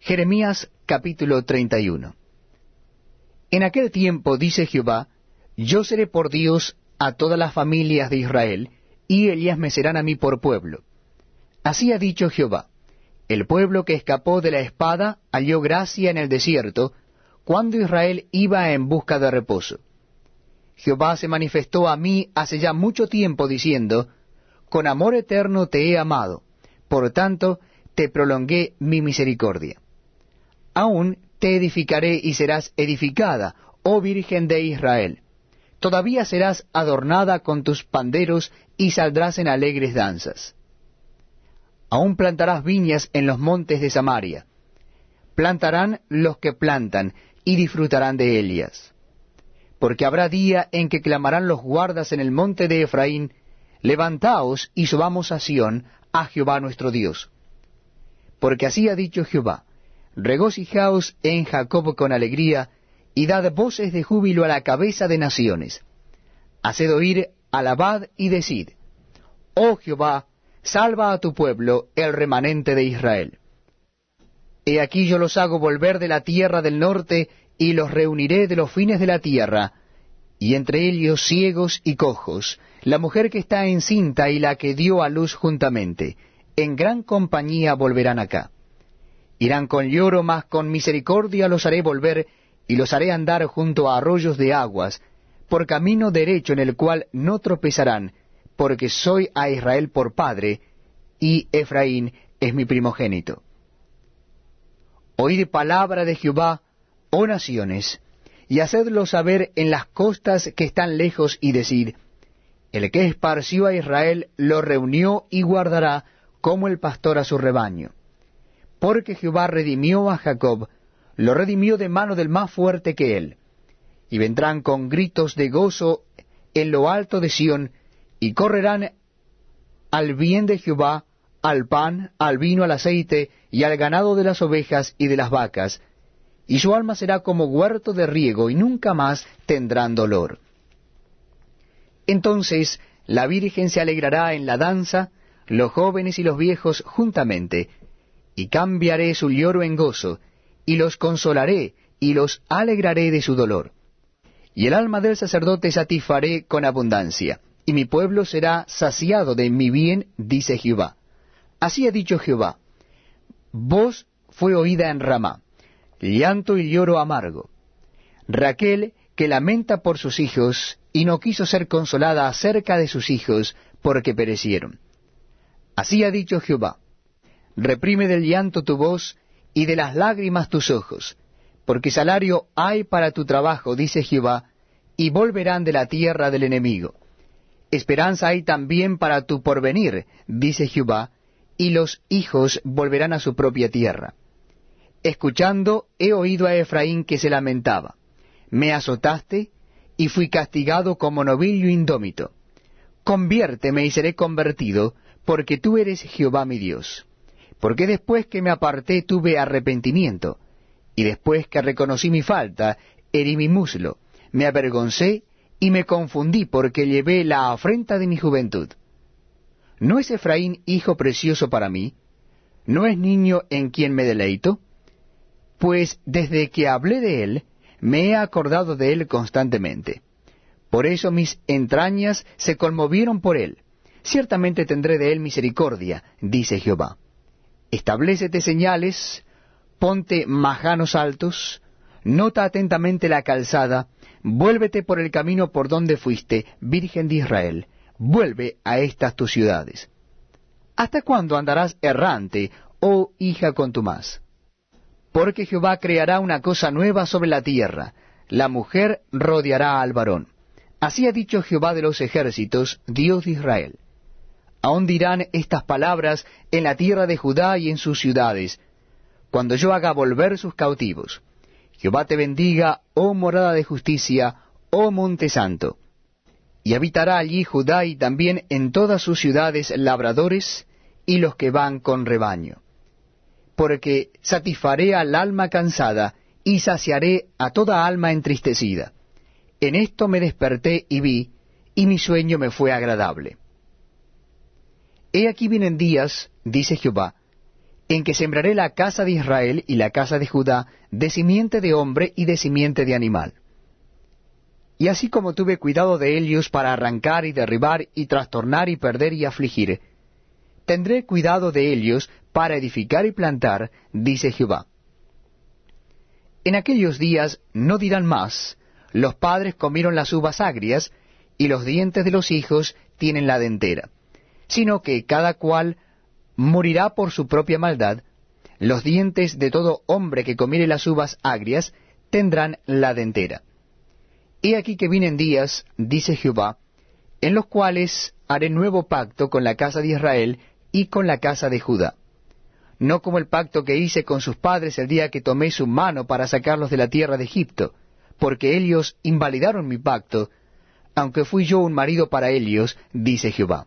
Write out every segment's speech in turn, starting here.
Jeremías capítulo 31 En aquel tiempo, dice Jehová, yo seré por Dios a todas las familias de Israel, y ellas me serán a mí por pueblo. Así ha dicho Jehová, el pueblo que escapó de la espada halló gracia en el desierto, cuando Israel iba en busca de reposo. Jehová se manifestó a mí hace ya mucho tiempo diciendo, Con amor eterno te he amado, por tanto te prolongué mi misericordia. Aún te edificaré y serás edificada, oh Virgen de Israel. Todavía serás adornada con tus panderos y saldrás en alegres danzas. Aún plantarás viñas en los montes de Samaria. Plantarán los que plantan y disfrutarán de ellas porque habrá día en que clamarán los guardas en el monte de Efraín, levantaos y subamos a Sión, a Jehová nuestro Dios. Porque así ha dicho Jehová, regocijaos en Jacob con alegría, y dad voces de júbilo a la cabeza de naciones. Haced oír, alabad y decid, Oh Jehová, salva a tu pueblo, el remanente de Israel. He aquí yo los hago volver de la tierra del norte, y los reuniré de los fines de la tierra, y entre ellos ciegos y cojos, la mujer que está encinta y la que dio a luz juntamente, en gran compañía volverán acá. Irán con lloro, mas con misericordia los haré volver, y los haré andar junto a arroyos de aguas, por camino derecho en el cual no tropezarán, porque soy a Israel por padre, y Efraín es mi primogénito. Oíd palabra de Jehová, oh naciones, y hacedlo saber en las costas que están lejos, y decir, el que esparció a Israel lo reunió y guardará como el pastor a su rebaño. Porque Jehová redimió a Jacob, lo redimió de mano del más fuerte que él. Y vendrán con gritos de gozo en lo alto de Sión, y correrán al bien de Jehová, al pan, al vino, al aceite, y al ganado de las ovejas y de las vacas, y su alma será como huerto de riego, y nunca más tendrán dolor. Entonces la Virgen se alegrará en la danza, los jóvenes y los viejos juntamente, y cambiaré su lloro en gozo, y los consolaré, y los alegraré de su dolor. Y el alma del sacerdote satisfaré con abundancia, y mi pueblo será saciado de mi bien, dice Jehová. Así ha dicho Jehová. Voz fue oída en Ramá llanto y lloro amargo. Raquel, que lamenta por sus hijos, y no quiso ser consolada acerca de sus hijos, porque perecieron. Así ha dicho Jehová, reprime del llanto tu voz, y de las lágrimas tus ojos, porque salario hay para tu trabajo, dice Jehová, y volverán de la tierra del enemigo. Esperanza hay también para tu porvenir, dice Jehová, y los hijos volverán a su propia tierra. Escuchando, he oído a Efraín que se lamentaba. Me azotaste y fui castigado como novillo indómito. Conviérteme y seré convertido, porque tú eres Jehová mi Dios. Porque después que me aparté tuve arrepentimiento, y después que reconocí mi falta, herí mi muslo, me avergoncé y me confundí porque llevé la afrenta de mi juventud. ¿No es Efraín hijo precioso para mí? ¿No es niño en quien me deleito? pues desde que hablé de él, me he acordado de él constantemente. Por eso mis entrañas se conmovieron por él. Ciertamente tendré de él misericordia, dice Jehová. Establecete señales, ponte majanos altos, nota atentamente la calzada, vuélvete por el camino por donde fuiste, Virgen de Israel, vuelve a estas tus ciudades. ¿Hasta cuándo andarás errante, oh hija contumaz? Porque Jehová creará una cosa nueva sobre la tierra, la mujer rodeará al varón. Así ha dicho Jehová de los ejércitos, Dios de Israel. Aún dirán estas palabras en la tierra de Judá y en sus ciudades, cuando yo haga volver sus cautivos. Jehová te bendiga, oh morada de justicia, oh monte santo. Y habitará allí Judá y también en todas sus ciudades labradores y los que van con rebaño porque satisfaré al alma cansada y saciaré a toda alma entristecida. En esto me desperté y vi, y mi sueño me fue agradable. He aquí vienen días, dice Jehová, en que sembraré la casa de Israel y la casa de Judá de simiente de hombre y de simiente de animal. Y así como tuve cuidado de ellos para arrancar y derribar y trastornar y perder y afligir, tendré cuidado de ellos para edificar y plantar, dice Jehová. En aquellos días no dirán más, los padres comieron las uvas agrias, y los dientes de los hijos tienen la dentera, sino que cada cual morirá por su propia maldad, los dientes de todo hombre que comiere las uvas agrias tendrán la dentera. He aquí que vienen días, dice Jehová, en los cuales haré nuevo pacto con la casa de Israel y con la casa de Judá. No como el pacto que hice con sus padres el día que tomé su mano para sacarlos de la tierra de Egipto, porque ellos invalidaron mi pacto, aunque fui yo un marido para ellos, dice Jehová.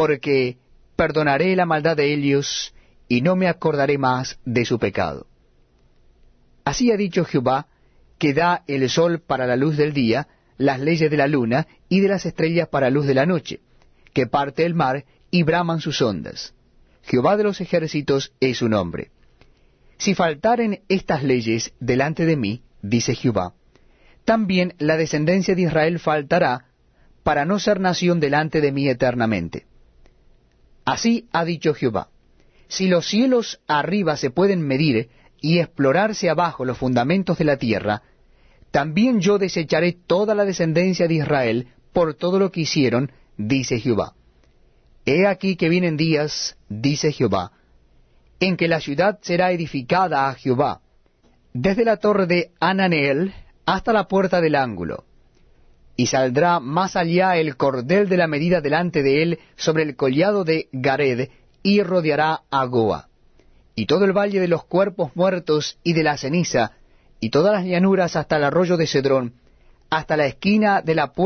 porque perdonaré la maldad de ellos, y no me acordaré más de su pecado. Así ha dicho Jehová, que da el sol para la luz del día, las leyes de la luna y de las estrellas para luz de la noche, que parte el mar y braman sus ondas. Jehová de los ejércitos es su nombre. Si faltaren estas leyes delante de mí, dice Jehová, también la descendencia de Israel faltará para no ser nación delante de mí eternamente. Así ha dicho Jehová, si los cielos arriba se pueden medir y explorarse abajo los fundamentos de la tierra, también yo desecharé toda la descendencia de Israel por todo lo que hicieron, dice Jehová. He aquí que vienen días, dice Jehová, en que la ciudad será edificada a Jehová, desde la torre de Ananeel hasta la puerta del ángulo, y saldrá más allá el cordel de la medida delante de él sobre el collado de Gared, y rodeará a Goa. Y todo el valle de los cuerpos muertos y de la ceniza, y todas las llanuras hasta el arroyo de Cedrón, hasta la esquina de la puerta